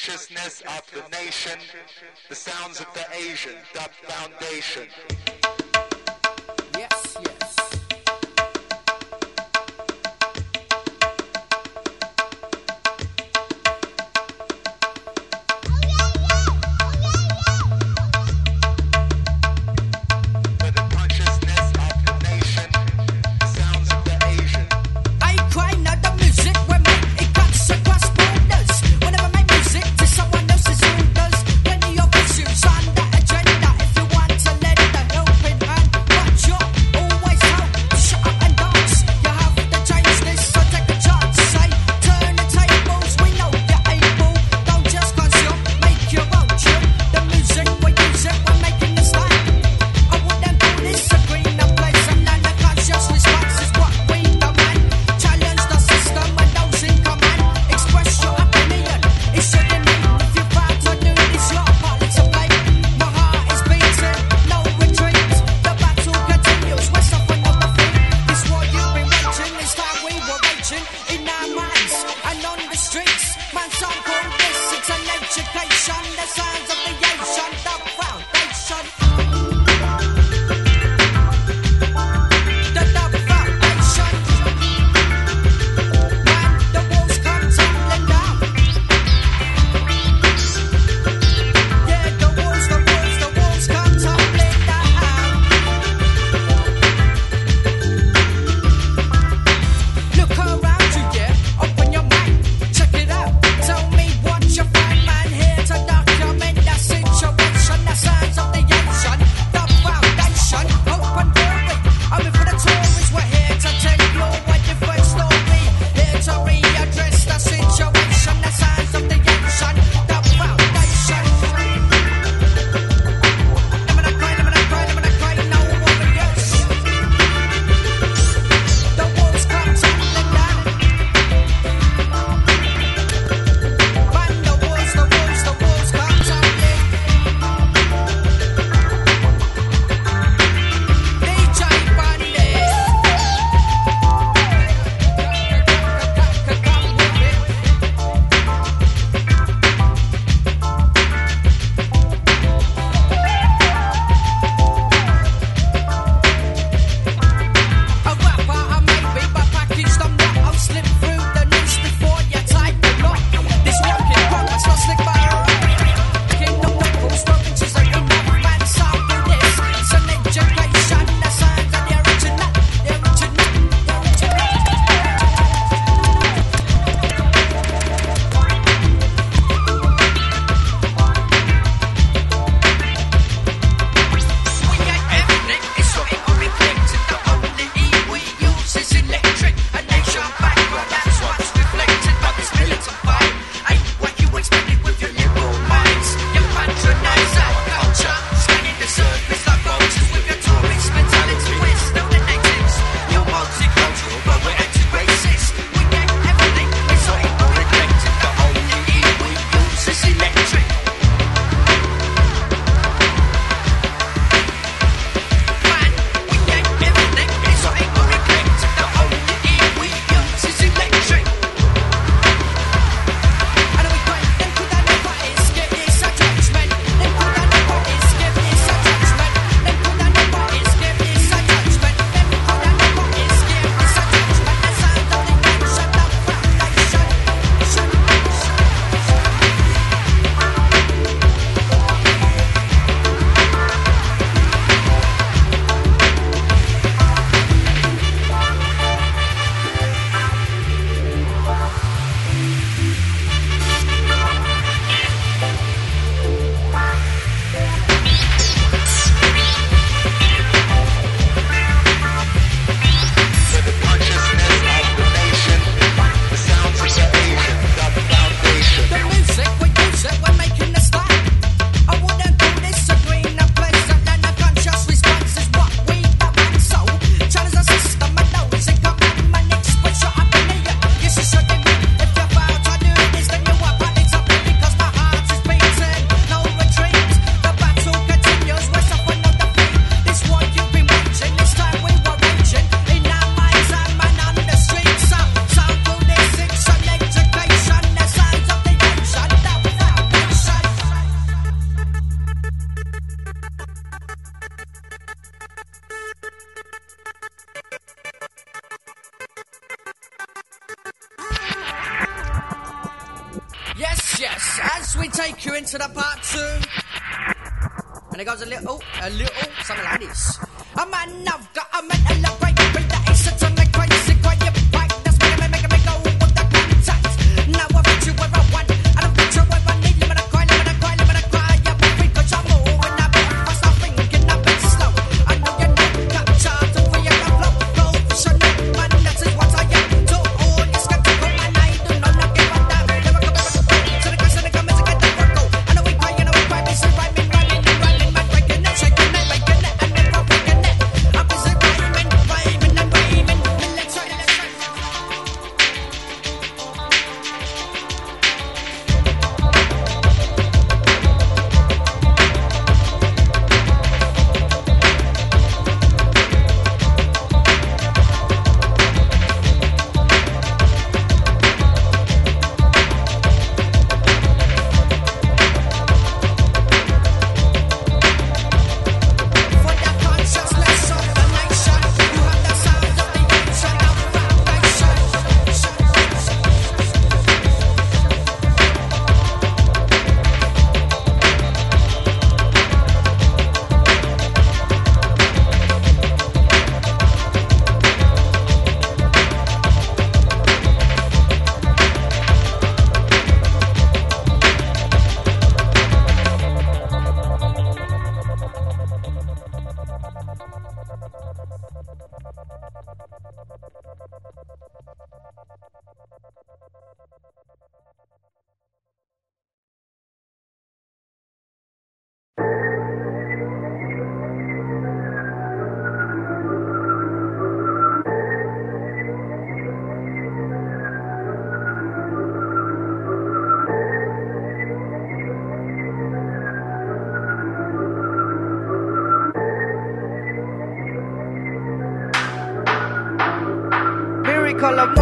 consciousness of the nation, the sounds of the Asian, the foundation.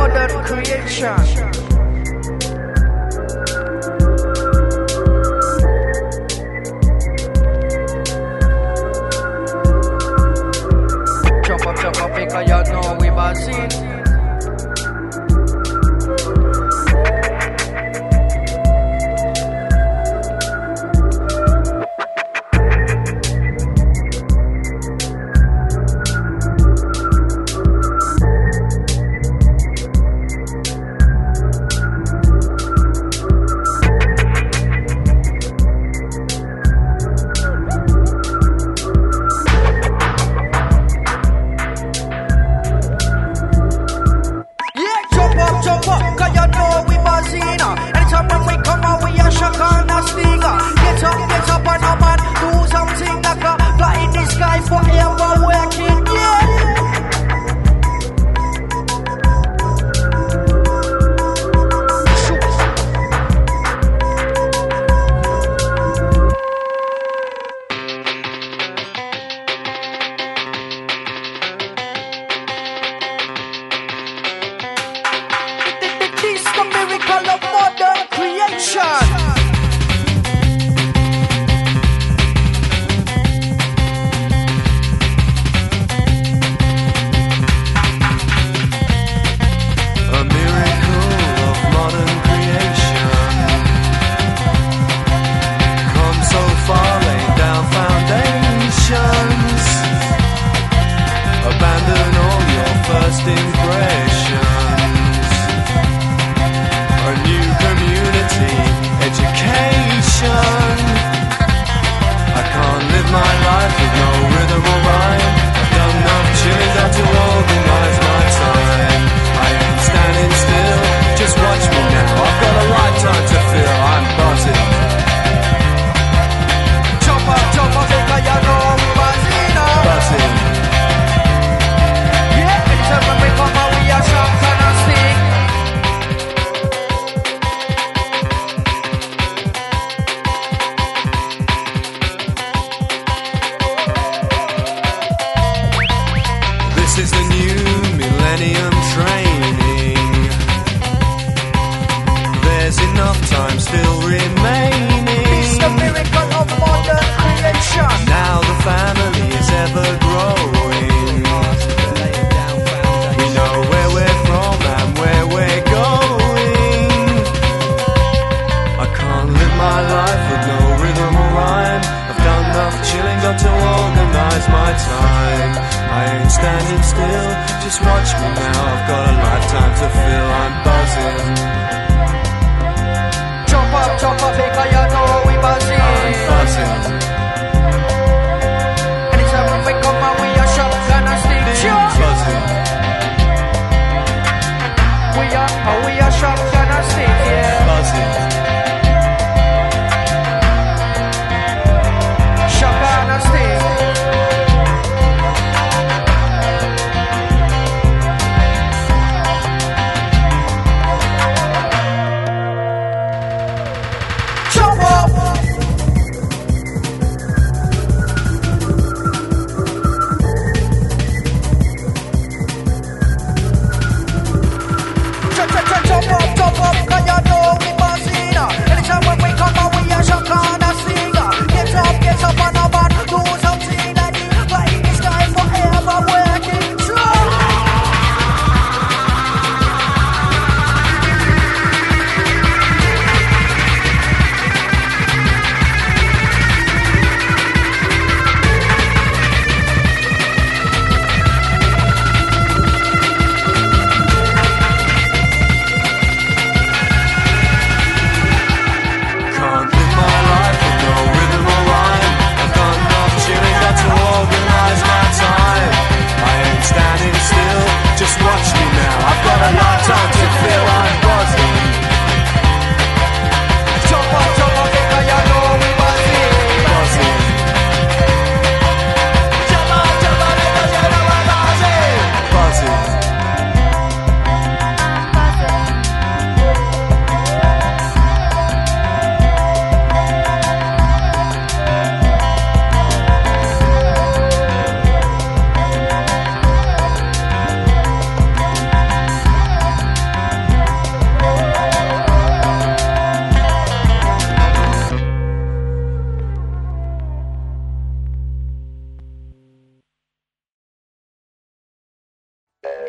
Of creation.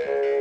Okay.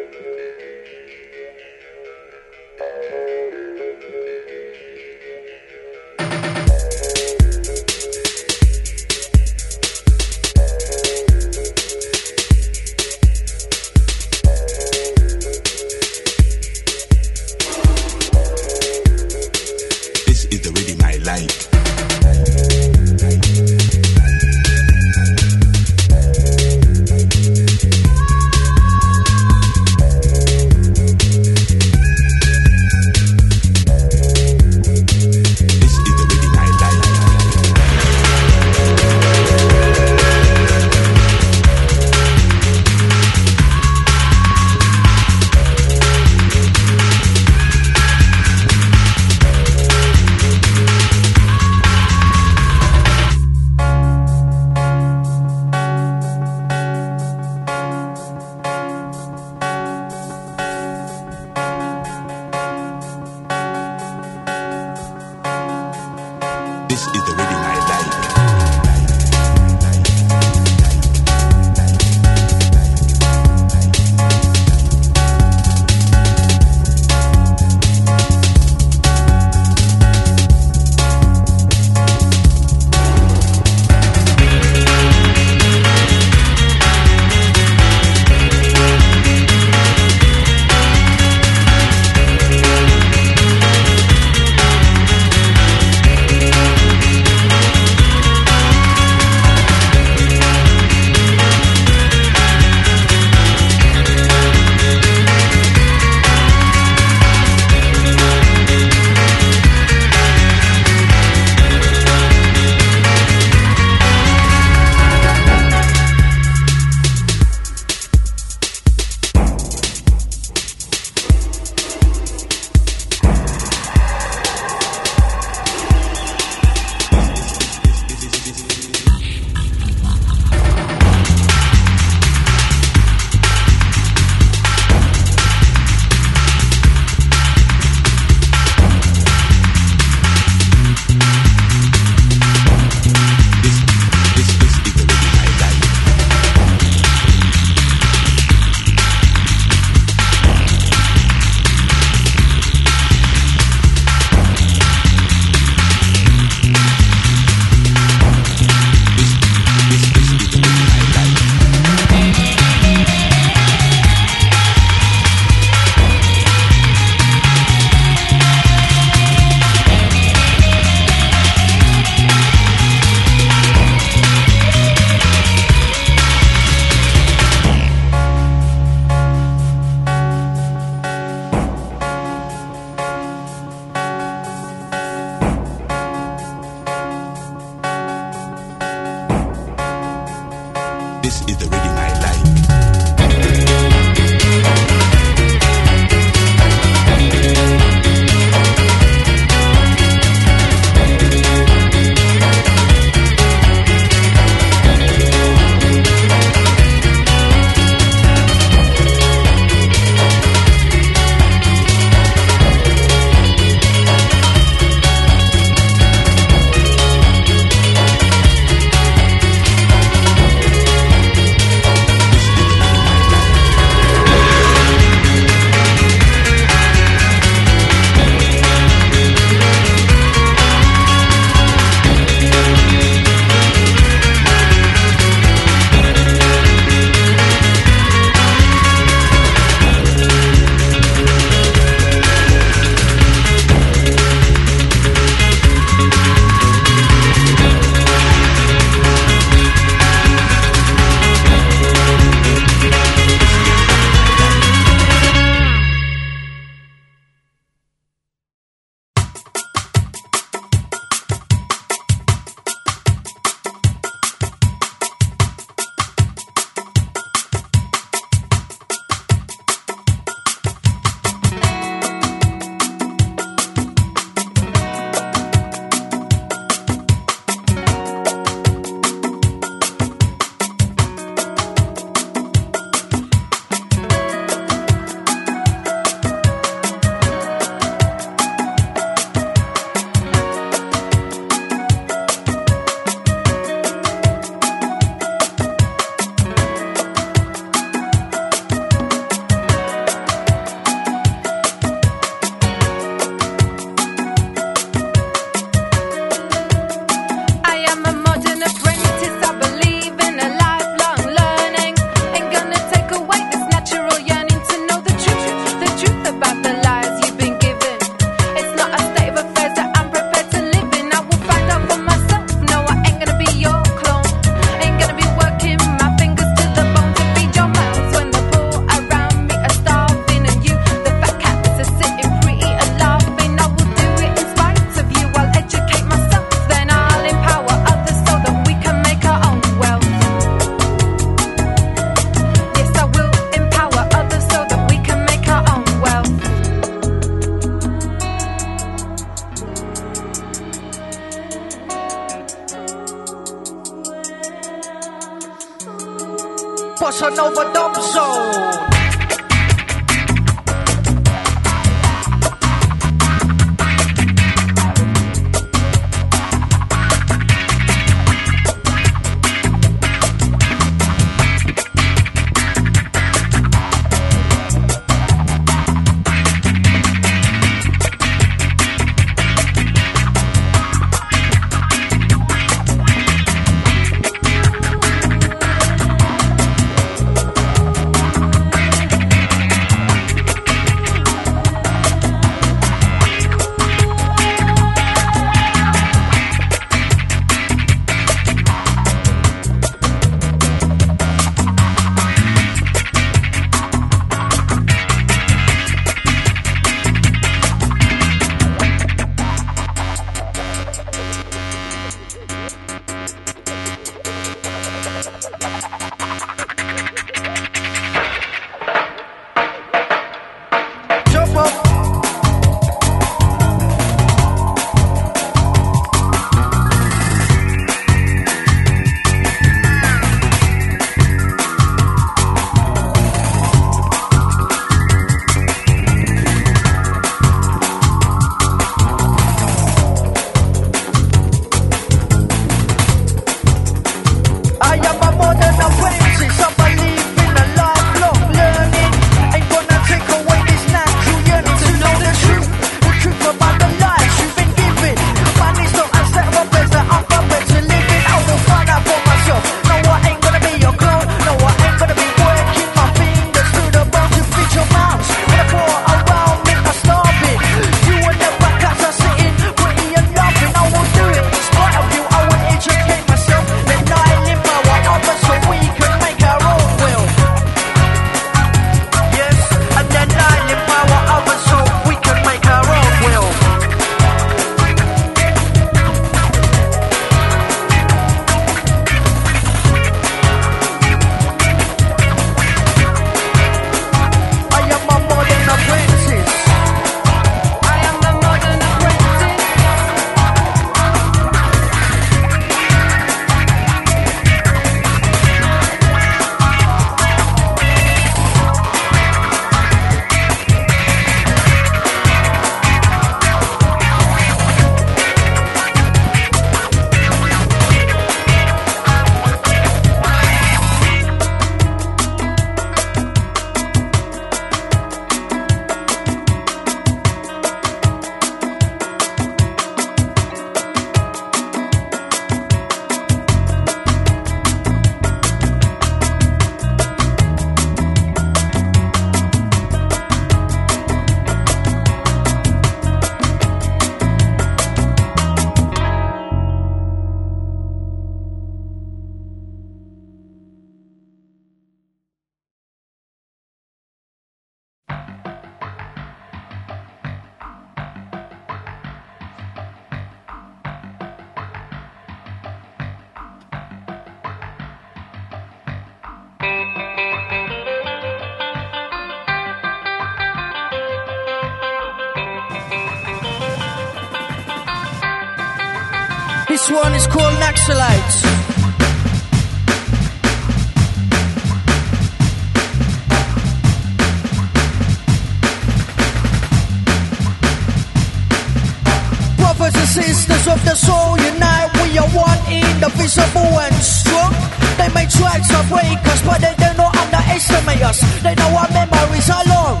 Sisters of the soul unite. We are one indivisible and strong. They may try to break us, but they do not know underestimate us. They know our memories are long.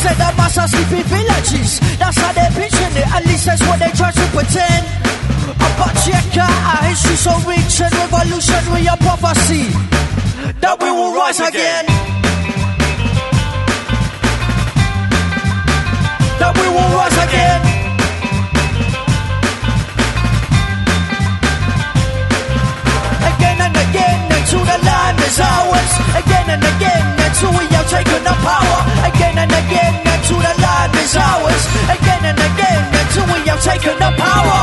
Said the masses sleep in villages. That's how they're picturing it. At least that's what they try to pretend. Uh, But check out our history so rich and revolutionary a prophecy that we will rise again. That we will rise. Again until the land is ours. Again and again until we have taken the power. Again and again until the land is ours. Again and again until we have taken the power.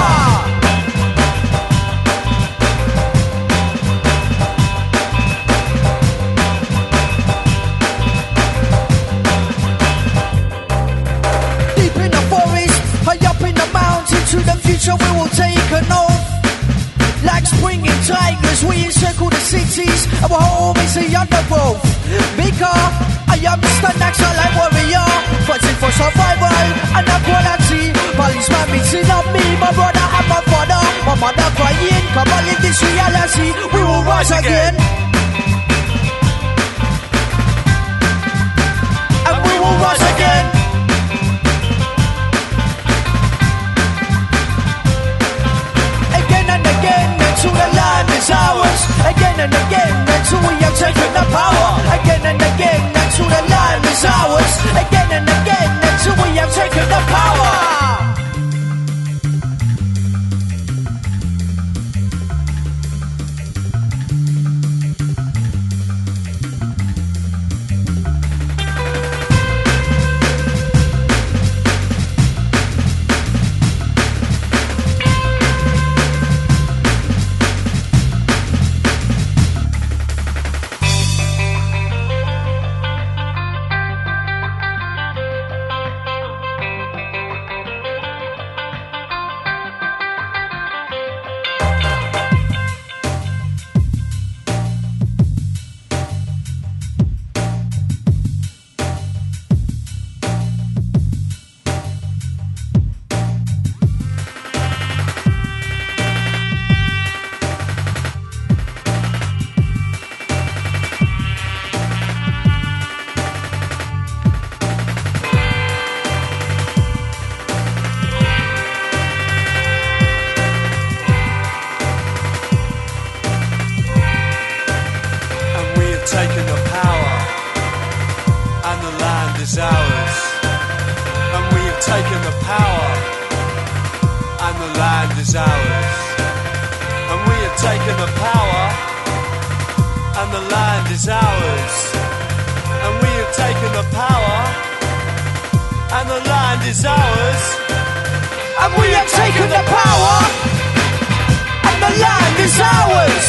Deep in the forest, high up in the mountains, to the future we will take an oath. Like springing tigers, we encircle the cities, and we're always a undergrowth. Because I Mr. Naxalite warrior, fighting for survival and equality. Policeman beating up me, my brother and my father. My mother crying, come on, live this reality. We will rise again. Power. Is ours. And we have taken the power, and the land is ours. And we have taken the power, and the land is ours. And we have taken the power, and the land is ours. And we have taken the power, and the land is ours.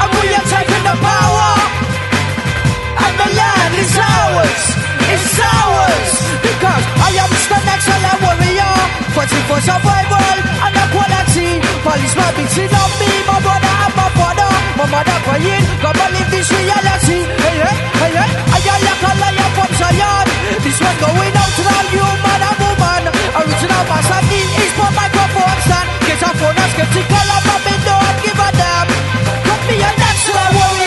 And we have taken the power, and the land is ours. It's ours because I am Mr. Excellent Warrior, fighting for survival and equality. Policeman beating on me, my brother and my father, my mother crying. And live this reality. Hey hey hey hey, I am like a lion from Zion. This one going out to all you man and woman. Original master in is for microphone stand. Get a phone and skeptical about me, don't give a damn. Cut me a natural warrior.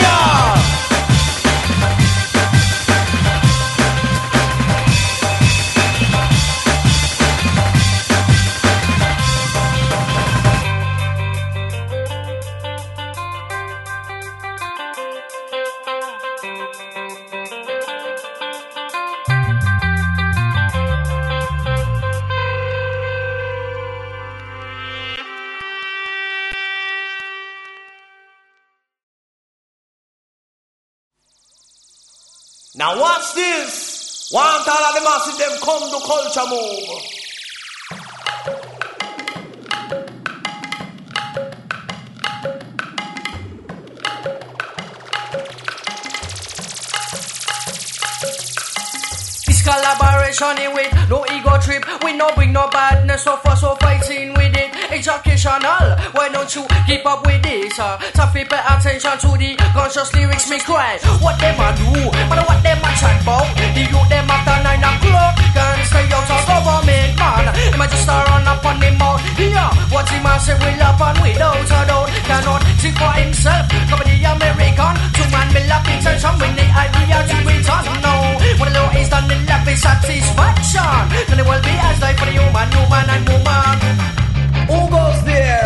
Now watch this. Want all of the masses them come to culture move. This collaboration with no ego trip. We no bring no badness, so far so fighting. Educational. Why don't you keep up with this? Uh, Taffy pay attention to the conscious lyrics me cry. What them a do? But what them a chat about? The youth them after nine o'clock. Can't stay out of government man. Him a just run up on him out. Yeah, what him a say will happen without a doubt. Cannot think for himself. Come the American. Two man will have intention when the idea to return. No, when the law is done, the left is satisfaction. Then it will be as life for the human, human and woman. Who goes there?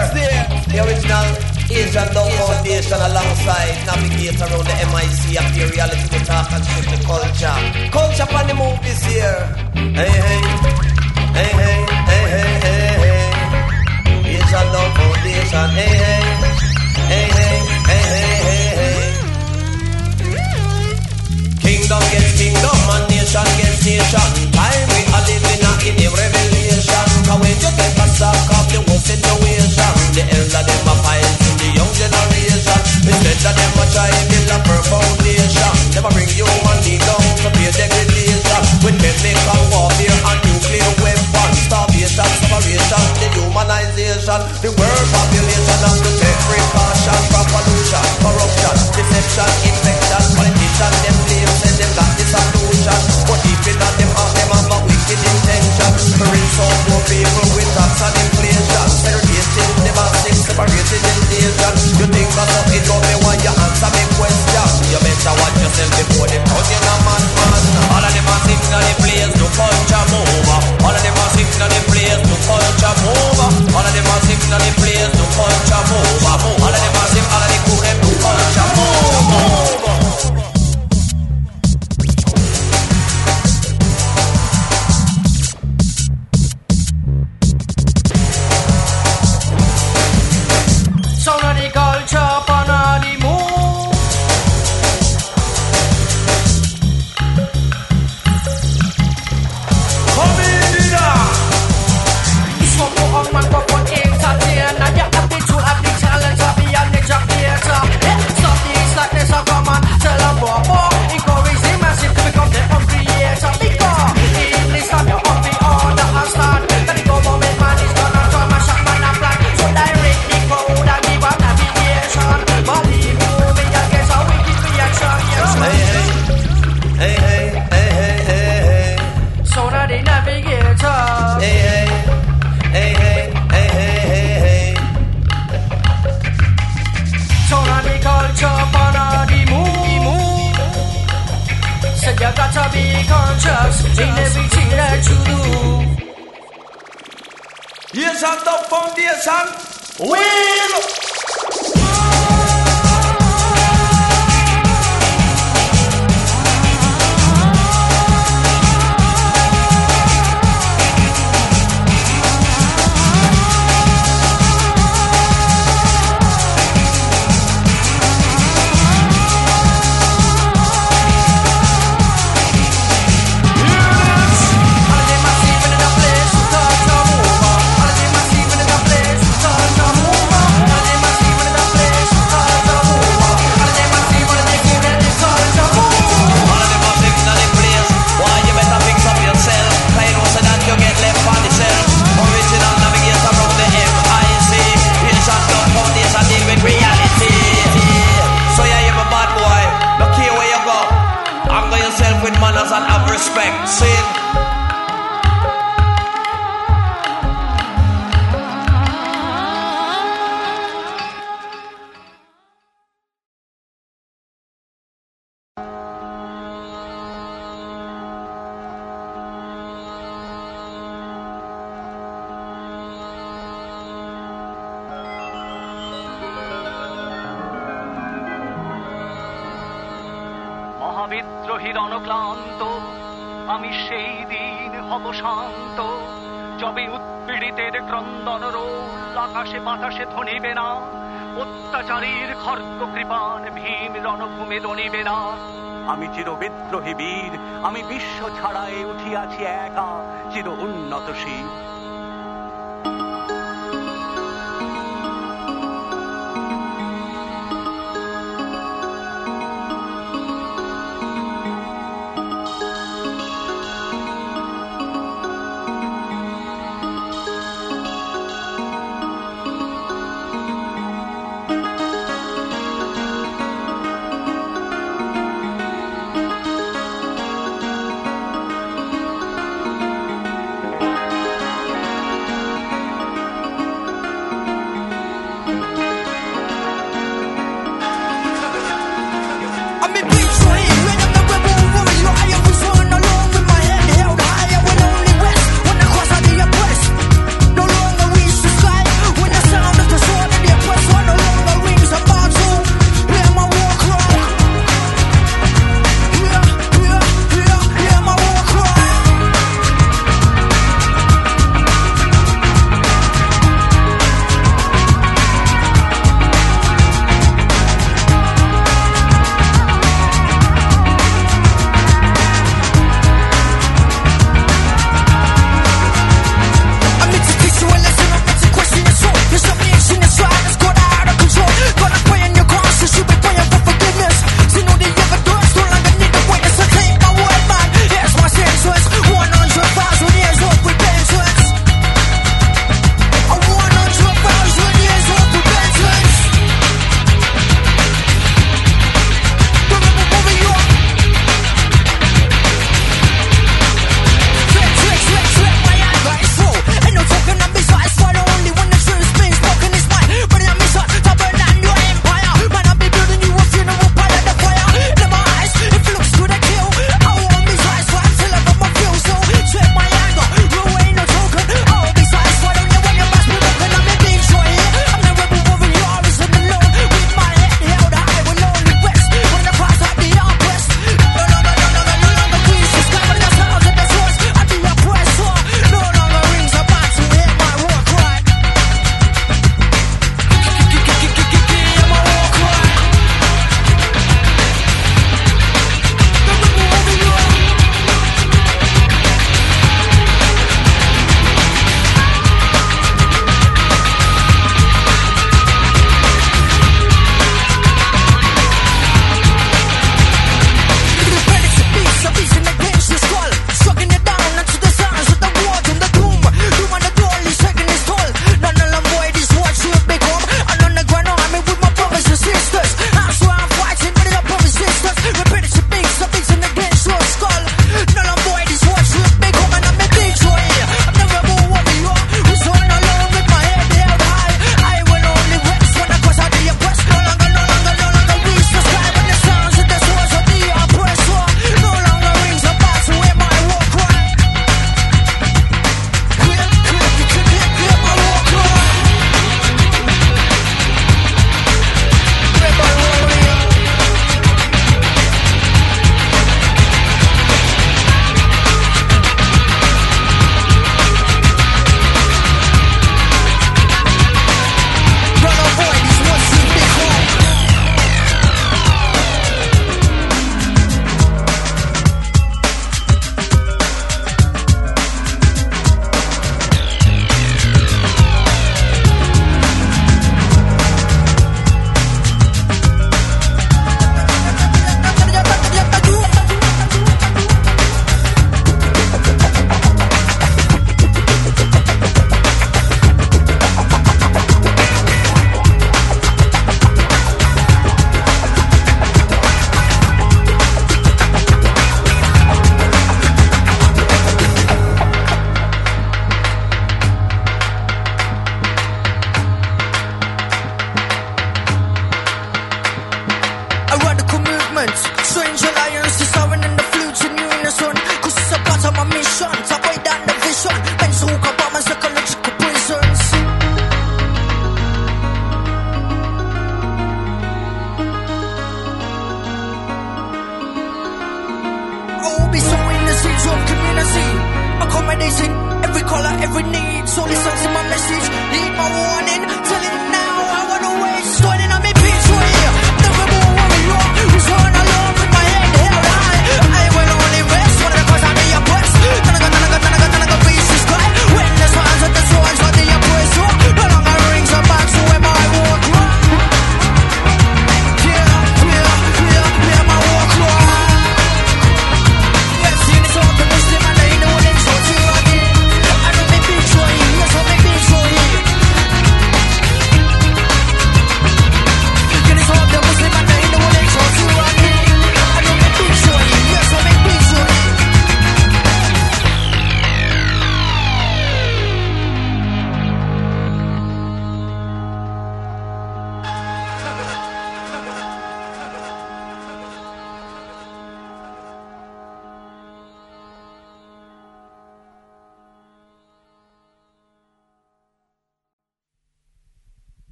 The original Asian Dub Foundation alongside Navigator around the MIC Appear Reality we talk and shift the culture. Culture on the move this year. Hey hey. Hey hey. Hey hey hey hey. Asian Dub Foundation. Hey hey. Hey hey. Hey hey hey hey. Kingdom gets kingdom and nation gets nation. Time respect. Say রণিবে না অত্যাচারীর খর্গ কৃপান ভীম রণভূমে দনিবে না আমি চির বিদ্রোহী বীর, আমি বিশ্ব ছাড়াই উঠিয়াছি একা, চির উন্নত শীত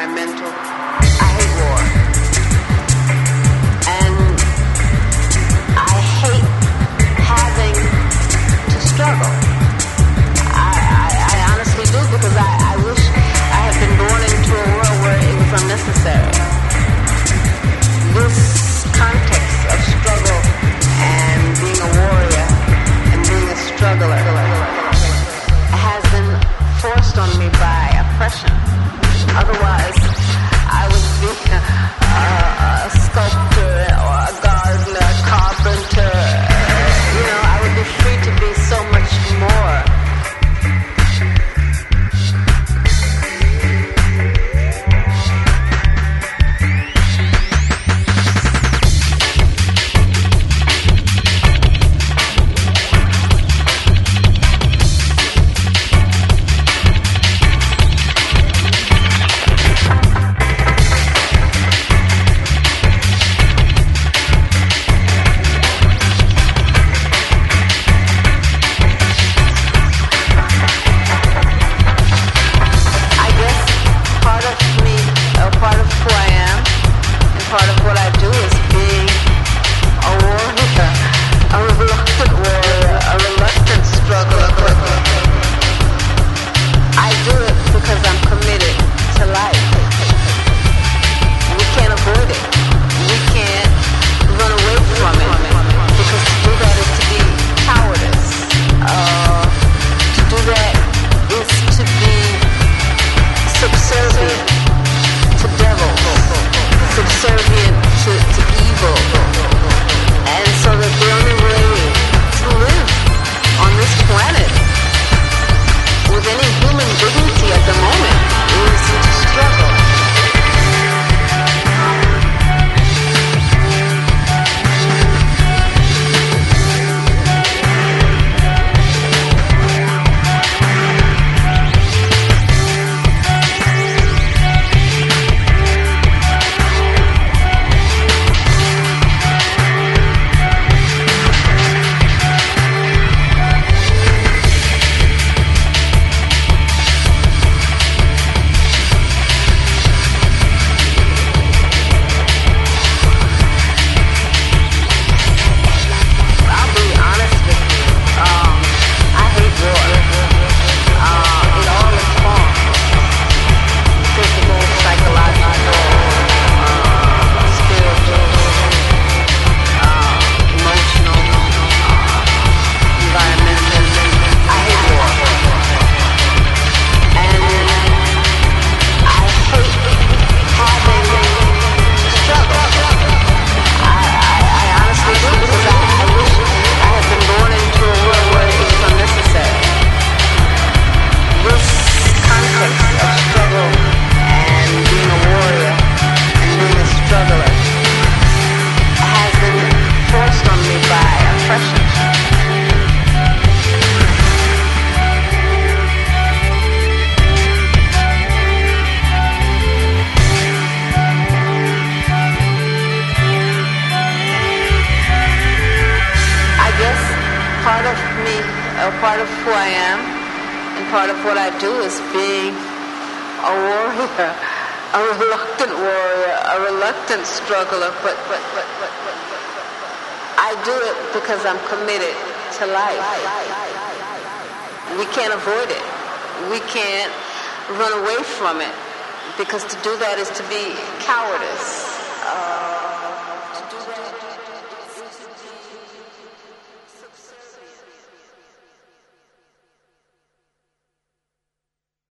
environmental because I'm committed to life. We can't avoid it. We can't run away from it because to do that is to be cowardice. Uh, to do that